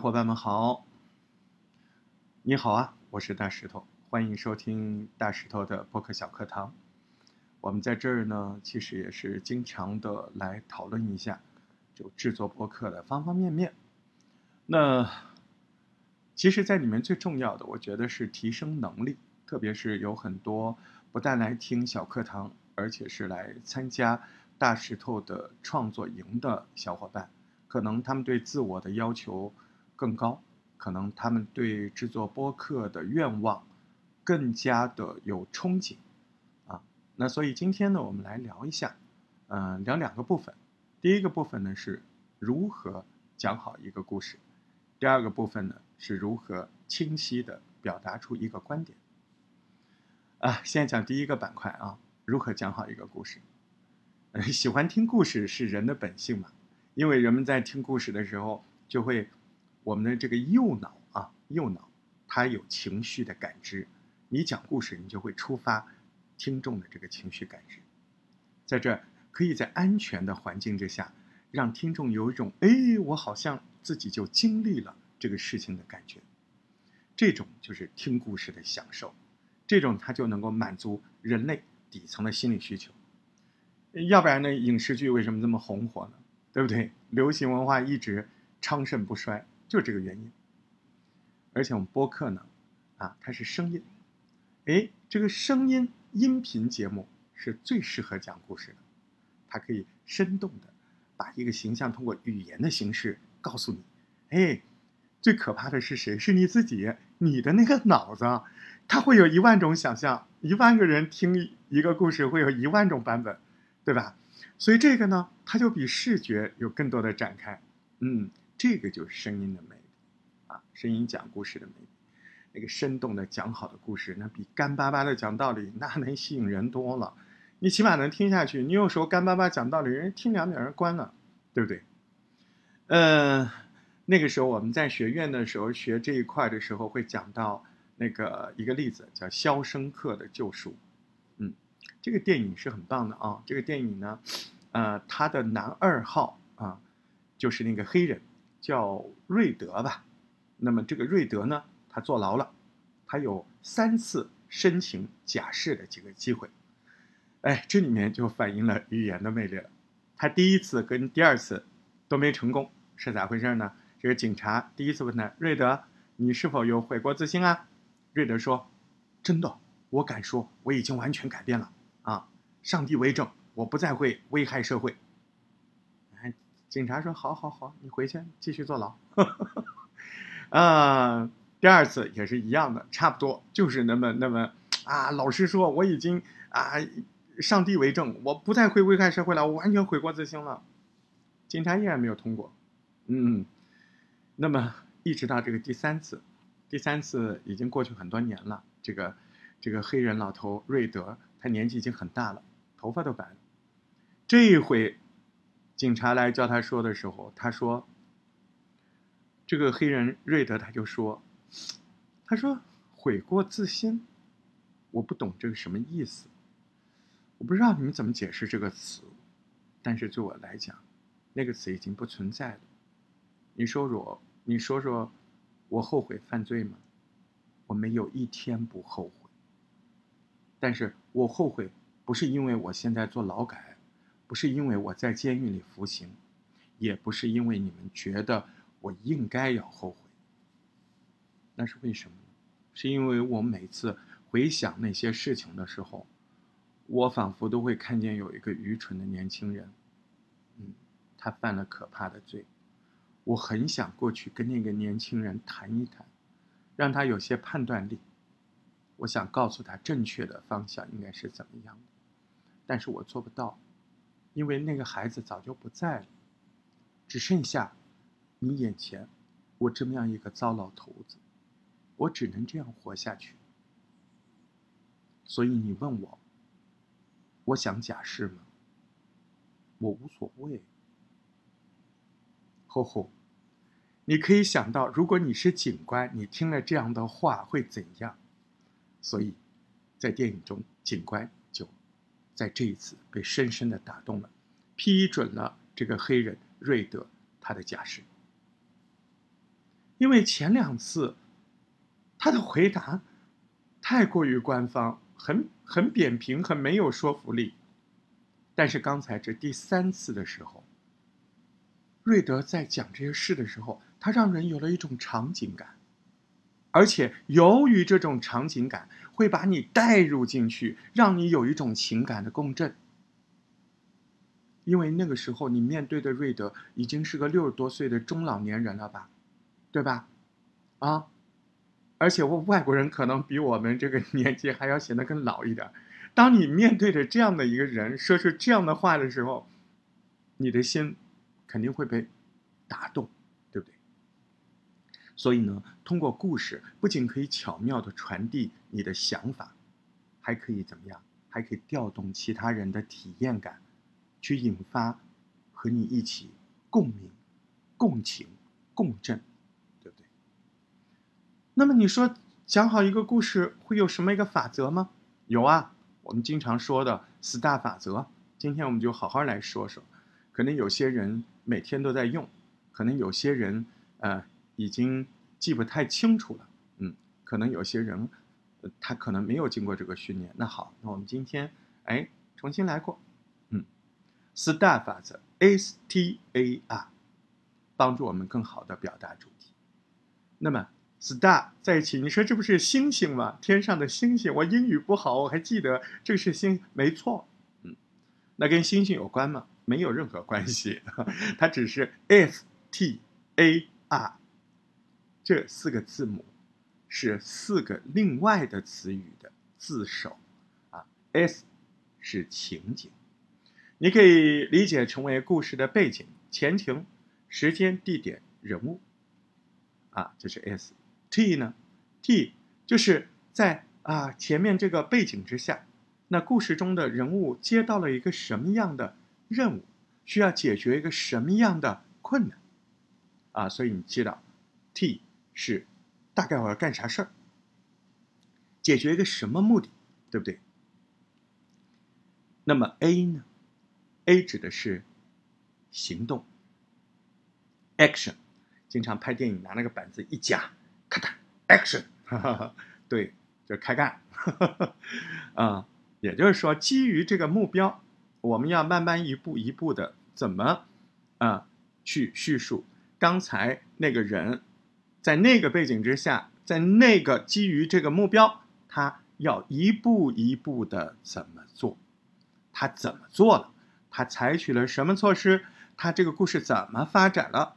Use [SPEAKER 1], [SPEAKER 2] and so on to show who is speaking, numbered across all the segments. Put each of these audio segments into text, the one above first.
[SPEAKER 1] 伙伴们好，你好啊，我是大石头，欢迎收听大石头的播客小课堂。我们在这儿呢，其实也是经常的来讨论一下，就制作播客的方方面面。那其实，在里面最重要的，我觉得是提升能力，特别是有很多不但来听小课堂，而且是来参加大石头的创作营的小伙伴，可能他们对自我的要求。更高，可能他们对制作播客的愿望更加的有憧憬啊。那所以今天呢，我们来聊一下，嗯，聊两个部分。第一个部分呢是如何讲好一个故事，第二个部分呢是如何清晰的表达出一个观点。啊，先讲第一个板块啊，如何讲好一个故事。喜欢听故事是人的本性嘛，因为人们在听故事的时候就会。我们的这个右脑啊，右脑，它有情绪的感知。你讲故事，你就会触发听众的这个情绪感知。在这，可以在安全的环境之下，让听众有一种“哎，我好像自己就经历了这个事情”的感觉。这种就是听故事的享受，这种它就能够满足人类底层的心理需求。要不然呢，影视剧为什么这么红火呢？对不对？流行文化一直昌盛不衰。就这个原因，而且我们播客呢，啊，它是声音，哎，这个声音音频节目是最适合讲故事的，它可以生动的把一个形象通过语言的形式告诉你，哎，最可怕的是谁？是你自己，你的那个脑子，它会有一万种想象，一万个人听一个故事会有一万种版本，对吧？所以这个呢，它就比视觉有更多的展开，嗯。这个就是声音的魅力，啊，声音讲故事的魅力，那个生动的讲好的故事，那比干巴巴的讲道理那能吸引人多了，你起码能听下去。你有时候干巴巴讲道理，人听两秒人关了，对不对？嗯，那个时候我们在学院的时候学这一块的时候，会讲到那个一个例子，叫《肖申克的救赎》。嗯，这个电影是很棒的啊。这个电影呢，呃，他的男二号啊，就是那个黑人。叫瑞德吧，那么这个瑞德呢，他坐牢了，他有三次申请假释的几个机会，哎，这里面就反映了语言的魅力了。他第一次跟第二次都没成功，是咋回事呢？这个警察第一次问他，瑞德，你是否有悔过自新啊？瑞德说，真的，我敢说，我已经完全改变了啊！上帝为证，我不再会危害社会。警察说：“好，好，好，你回去继续坐牢。”啊，第二次也是一样的，差不多就是那么那么啊。老实说，我已经啊，上帝为证，我不再会危害社会了，我完全悔过自新了。警察依然没有通过。嗯，那么一直到这个第三次，第三次已经过去很多年了。这个这个黑人老头瑞德，他年纪已经很大了，头发都白了。这一回。警察来叫他说的时候，他说：“这个黑人瑞德他就说，他说悔过自新，我不懂这个什么意思，我不知道你们怎么解释这个词，但是对我来讲，那个词已经不存在了。你说说，你说说，我后悔犯罪吗？我没有一天不后悔，但是我后悔不是因为我现在做劳改。”不是因为我在监狱里服刑，也不是因为你们觉得我应该要后悔。那是为什么呢？是因为我每次回想那些事情的时候，我仿佛都会看见有一个愚蠢的年轻人，嗯，他犯了可怕的罪。我很想过去跟那个年轻人谈一谈，让他有些判断力。我想告诉他正确的方向应该是怎么样的，但是我做不到。因为那个孩子早就不在了，只剩下你眼前我这么样一个糟老头子，我只能这样活下去。所以你问我，我想假释吗？我无所谓。吼吼，你可以想到，如果你是警官，你听了这样的话会怎样？所以，在电影中，警官。在这一次被深深的打动了，批准了这个黑人瑞德他的假释。因为前两次他的回答太过于官方，很很扁平，很没有说服力。但是刚才这第三次的时候，瑞德在讲这些事的时候，他让人有了一种场景感，而且由于这种场景感会把你带入进去，让你有一种情感的共振。因为那个时候你面对的瑞德已经是个六十多岁的中老年人了吧，对吧？啊，而且我外国人可能比我们这个 年纪还要显得更老一点。当你面对着这样的一个人说出这样的话的时候，你的心肯定会被打动，所以呢，通过故事不仅可以巧妙地传递你的想法，还可以怎么样？还可以调动其他人的体验感。去引发和你一起共鸣、共情、共振，对不对？那么你说讲好一个故事会有什么一个法则吗？有啊，我们经常说的四大法则。今天我们就好好来说说。可能有些人每天都在用，可能有些人呃已经记不太清楚了。嗯，可能有些人他可能没有经过这个训练。那好，那我们今天哎重新来过。嗯 STAR 法则，S T A R，帮助我们更好的表达主题。那么，STAR 在一起，你说这不是星星吗？天上的星星。我英语不好，我还记得这是星，没错。嗯，那跟星星有关吗？没有任何关系，它只是 S T A R 这四个字母是四个另外的词语的字首啊。S 是情景。你可以理解成为故事的背景、前情、时间、地点、人物，啊，这是 S。T 呢？T 就是在啊前面这个背景之下，那故事中的人物接到了一个什么样的任务，需要解决一个什么样的困难，啊，所以你知道，T 是大概我要干啥事儿，解决一个什么目的，对不对？那么 A 呢？A 指的是行动，action，经常拍电影拿那个板子一夹，咔嗒，action，对，就开干，啊，也就是说，基于这个目标，我们要慢慢一步一步的怎么啊去叙述刚才那个人在那个背景之下，在那个基于这个目标，他要一步一步的怎么做，他怎么做了？他采取了什么措施？他这个故事怎么发展了？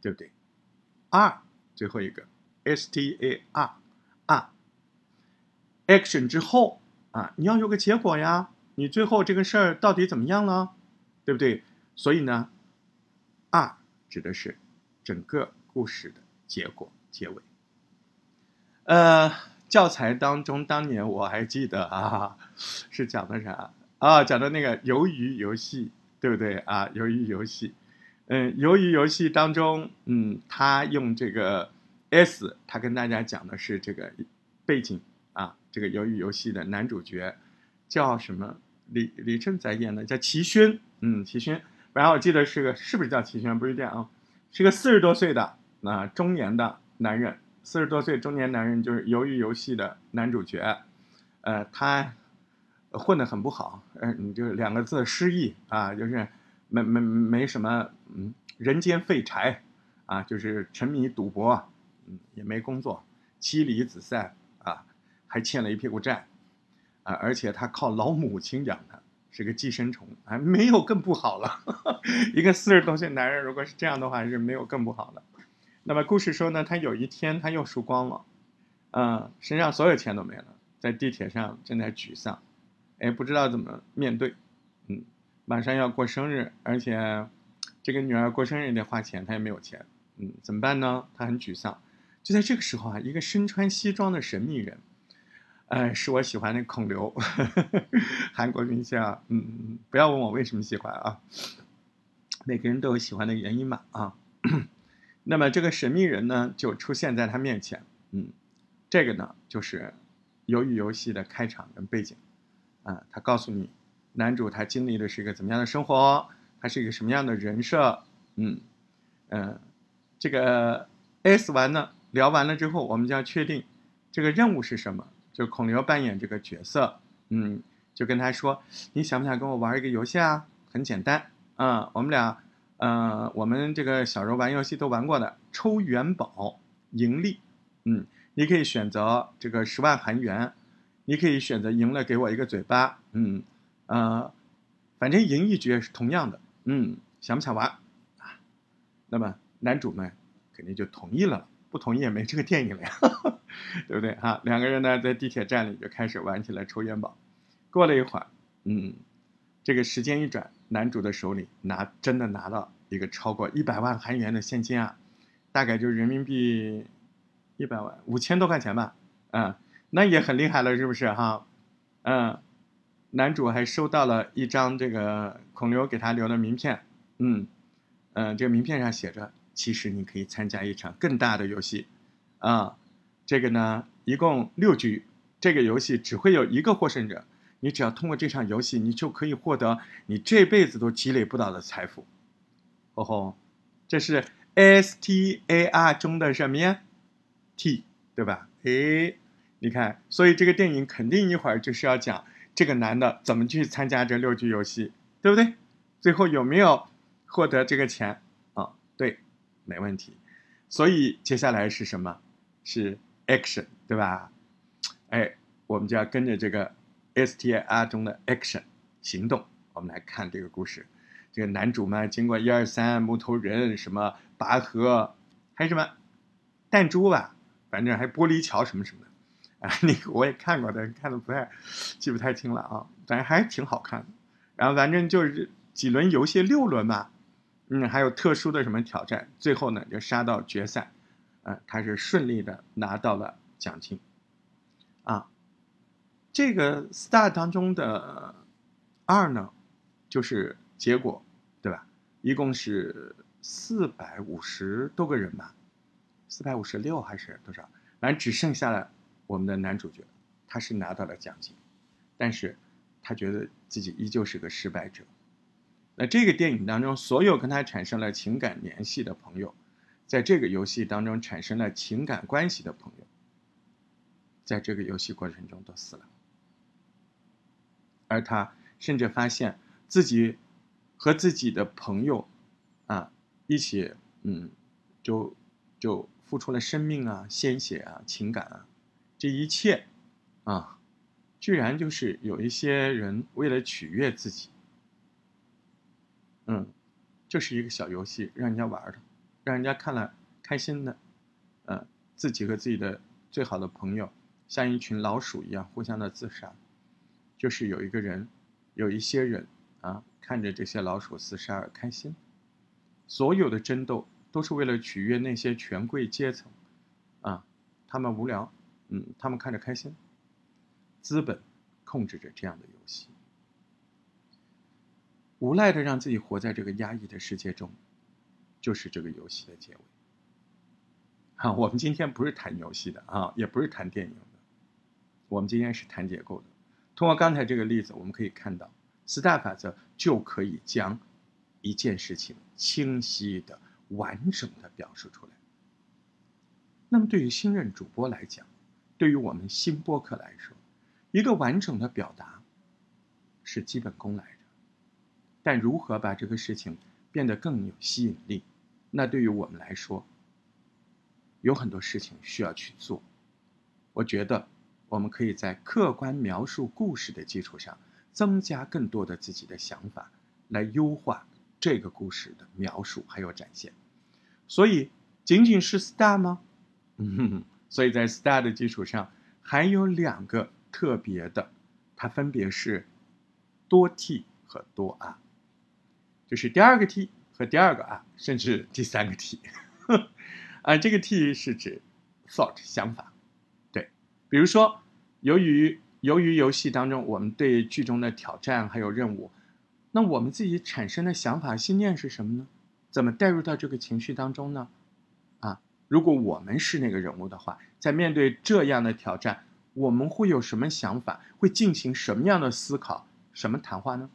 [SPEAKER 1] 对不对？二最后一个，S T A R 啊，action 之后啊，你要有个结果呀。你最后这个事儿到底怎么样了？对不对？所以呢，二指的是整个故事的结果结尾。呃，教材当中当年我还记得啊，是讲的啥？啊，讲的那个鱿鱼游戏，对不对啊？鱿鱼游戏，嗯，鱿鱼游戏当中，嗯，他用这个 S，他跟大家讲的是这个背景啊，这个鱿鱼游戏的男主角叫什么？李李正宰演的，叫齐勋，嗯，齐勋。然后我记得是个，是不是叫齐勋？不是这样啊，是个四十多岁的那中年的男人，四十多岁中年男人就是鱿鱼游戏的男主角，呃，他。混得很不好，嗯，你就两个字失意啊，就是没没没什么，嗯，人间废柴，啊，就是沉迷赌博，嗯，也没工作，妻离子散啊，还欠了一屁股债，啊，而且他靠老母亲养他，是个寄生虫，还没有更不好了。一个四十多岁男人，如果是这样的话，是没有更不好的。那么故事说呢，他有一天他又输光了，嗯，身上所有钱都没了，在地铁上正在沮丧。哎，不知道怎么面对，嗯，马上要过生日，而且这个女儿过生日得花钱，他也没有钱，嗯，怎么办呢？他很沮丧。就在这个时候啊，一个身穿西装的神秘人，呃，是我喜欢的孔刘，韩国明星啊，嗯，不要问我为什么喜欢啊，每个人都有喜欢的原因嘛啊。那么这个神秘人呢，就出现在他面前，嗯，这个呢，就是鱿鱼游戏的开场跟背景。啊，他告诉你，男主他经历的是一个怎么样的生活，他是一个什么样的人设，嗯，嗯，这个 S 完呢，聊完了之后，我们就要确定这个任务是什么。就孔刘扮演这个角色，嗯，就跟他说：“你想不想跟我玩一个游戏啊？很简单，嗯，我们俩，呃，我们这个小时候玩游戏都玩过的，抽元宝盈利，嗯，你可以选择这个十万韩元，你可以选择赢了给我一个嘴巴，嗯，呃，反正赢一局也是同样的，嗯，想不想玩啊？那么男主们肯定就同意了，不同意也没这个电影了呀。”对不对啊？两个人呢，在地铁站里就开始玩起来抽元宝。过了一会儿，嗯，这个时间一转，男主的手里拿真的拿到一个超过一百万韩元的现金啊，大概就人民币一百万五千多块钱吧。嗯，那也很厉害了，是不是哈？嗯，男主还收到了一张这个孔刘给他留的名片。嗯嗯，这个名片上写着：“其实你可以参加一场更大的游戏。”啊。这个呢，一共六局，这个游戏只会有一个获胜者。你只要通过这场游戏，你就可以获得你这辈子都积累不到的财富。哦吼，这是 S T A R 中的什么呀？T，对吧？诶，你看，所以这个电影肯定一会儿就是要讲这个男的怎么去参加这六局游戏，对不对？最后有没有获得这个钱？啊，对，没问题。所以接下来是什么？是。action 对吧？哎，我们就要跟着这个 S T I R 中的 action 行动。我们来看这个故事。这个男主嘛，经过一二三木头人什么拔河，还有什么弹珠吧，反正还玻璃桥什么什么的啊。那个我也看过的，看的不太记不太清了啊，反正还挺好看的。然后反正就是几轮游戏，六轮吧，嗯，还有特殊的什么挑战，最后呢就杀到决赛。呃，他是顺利的拿到了奖金，啊，这个 star 当中的二呢，就是结果，对吧？一共是四百五十多个人吧，四百五十六还是多少？反正只剩下了我们的男主角，他是拿到了奖金，但是他觉得自己依旧是个失败者。那这个电影当中，所有跟他产生了情感联系的朋友。在这个游戏当中产生了情感关系的朋友，在这个游戏过程中都死了，而他甚至发现自己和自己的朋友啊一起，嗯，就就付出了生命啊、鲜血啊、情感啊，这一切啊，居然就是有一些人为了取悦自己，嗯，就是一个小游戏，让人家玩的。让人家看了开心的，呃，自己和自己的最好的朋友像一群老鼠一样互相的自杀，就是有一个人，有一些人啊，看着这些老鼠厮杀而开心。所有的争斗都是为了取悦那些权贵阶层，啊，他们无聊，嗯，他们看着开心。资本控制着这样的游戏，无奈的让自己活在这个压抑的世界中。就是这个游戏的结尾。啊，我们今天不是谈游戏的啊，也不是谈电影的，我们今天是谈结构的。通过刚才这个例子，我们可以看到，STAR 法则就可以将一件事情清晰的、完整的表述出来。那么，对于新任主播来讲，对于我们新播客来说，一个完整的表达是基本功来着。但如何把这个事情变得更有吸引力？那对于我们来说，有很多事情需要去做。我觉得，我们可以在客观描述故事的基础上，增加更多的自己的想法，来优化这个故事的描述还有展现。所以，仅仅是 star 吗？嗯，所以在 star 的基础上，还有两个特别的，它分别是多 t 和多 r，就是第二个 t。和第二个啊，甚至第三个 T，啊，这个 T 是指 thought 想法，比如说，由于由于游戏当中我们对剧中的挑战还有任务，那我们自己产生的想法信念是什么呢？怎么带入到这个情绪当中呢？啊，如果我们是那个人物的话，在面对这样的挑战，我们会有什么想法？会进行什么样的思考？什么谈话呢？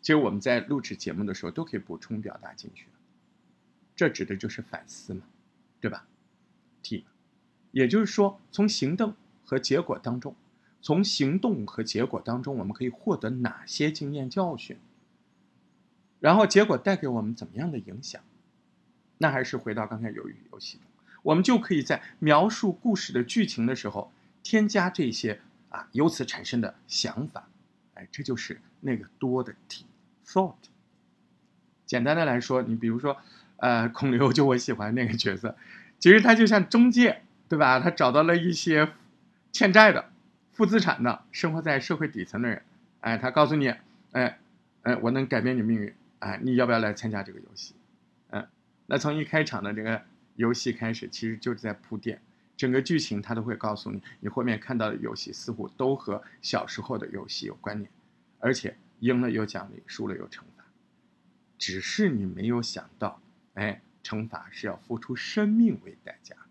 [SPEAKER 1] 其实我们在录制节目的时候都可以补充表达进去，这指的就是反思嘛，对吧？T，也就是说，从行动和结果当中，从行动和结果当中，我们可以获得哪些经验教训？然后结果带给我们怎么样的影响？那还是回到刚才鱿鱼游戏中，我们就可以在描述故事的剧情的时候，添加这些啊，由此产生的想法。哎，这就是那个多的 T thought。简单的来说，你比如说，呃，孔刘就我喜欢那个角色，其实他就像中介，对吧？他找到了一些欠债的、负资产的、生活在社会底层的人，哎，他告诉你，哎，哎，我能改变你命运。哎，你要不要来参加这个游戏？嗯，那从一开场的这个游戏开始，其实就是在铺垫，整个剧情它都会告诉你，你后面看到的游戏似乎都和小时候的游戏有关联，而且赢了有奖励，输了有惩罚，只是你没有想到，哎，惩罚是要付出生命为代价的，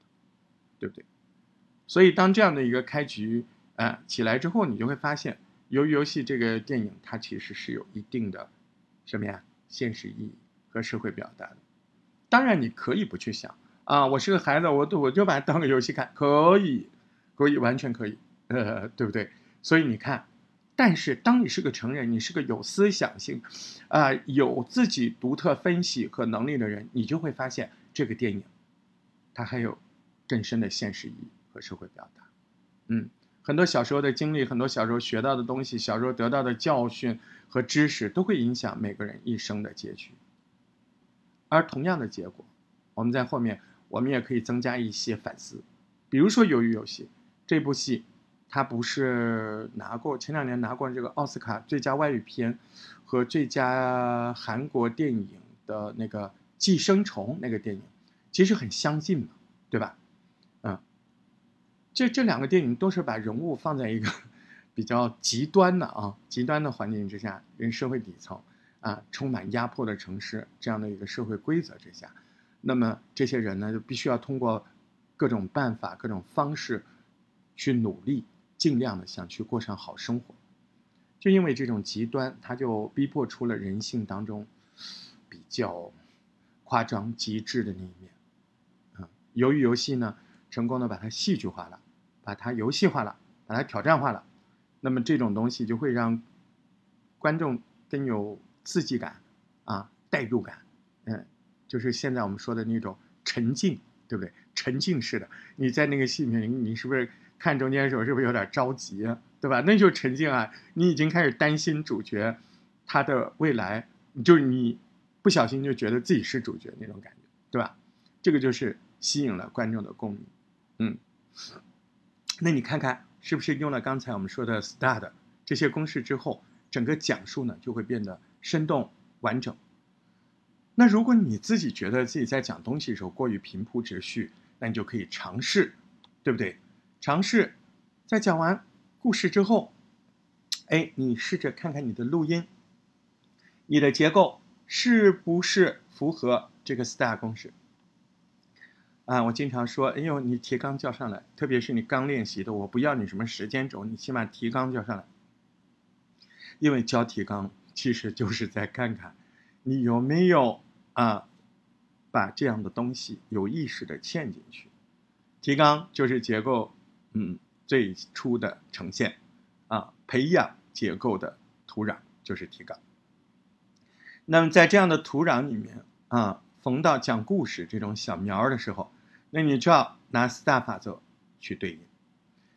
[SPEAKER 1] 对不对？所以当这样的一个开局啊起来之后，你就会发现，由于游戏这个电影它其实是有一定的什么呀？现实意义和社会表达的，当然你可以不去想啊，我是个孩子，我我就把它当个游戏看，可以，可以，完全可以，呃，对不对？所以你看，但是当你是个成人，你是个有思想性，啊，有自己独特分析和能力的人，你就会发现这个电影，它还有更深的现实意义和社会表达，嗯。很多小时候的经历，很多小时候学到的东西，小时候得到的教训和知识，都会影响每个人一生的结局。而同样的结果，我们在后面，我们也可以增加一些反思。比如说《鱿鱼游戏》这部戏，它不是拿过前两年拿过这个奥斯卡最佳外语片和最佳韩国电影的那个《寄生虫》那个电影，其实很相近嘛，对吧？这这两个电影都是把人物放在一个 比较极端的啊极端的环境之下，人社会底层啊充满压迫的城市这样的一个社会规则之下，那么这些人呢就必须要通过各种办法、各种方式去努力，尽量的想去过上好生活。就因为这种极端，他就逼迫出了人性当中比较夸张极致的那一面。啊，由于游戏呢。成功的把它戏剧化了，把它游戏化了，把它挑战化了，那么这种东西就会让观众更有刺激感啊，代入感，嗯，就是现在我们说的那种沉浸，对不对？沉浸式的，你在那个戏里面，你是不是看中间的时候是不是有点着急，对吧？那就沉浸啊，你已经开始担心主角他的未来，就是你不小心就觉得自己是主角那种感觉，对吧？这个就是吸引了观众的共鸣。嗯，那你看看是不是用了刚才我们说的 STAR 这些公式之后，整个讲述呢就会变得生动完整。那如果你自己觉得自己在讲东西的时候过于平铺直叙，那你就可以尝试，对不对？尝试在讲完故事之后，哎，你试着看看你的录音，你的结构是不是符合这个 STAR 公式？啊，我经常说，哎呦，你提纲交上来，特别是你刚练习的，我不要你什么时间轴，你起码提纲交上来。因为交提纲其实就是在看看，你有没有啊，把这样的东西有意识的嵌进去。提纲就是结构，嗯，最初的呈现，啊，培养结构的土壤就是提纲。那么在这样的土壤里面啊。逢到讲故事这种小苗儿的时候，那你就要拿四大法则去对应，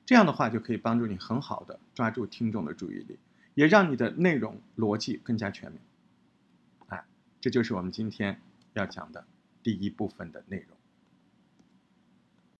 [SPEAKER 1] 这样的话就可以帮助你很好的抓住听众的注意力，也让你的内容逻辑更加全面。哎，这就是我们今天要讲的第一部分的内容。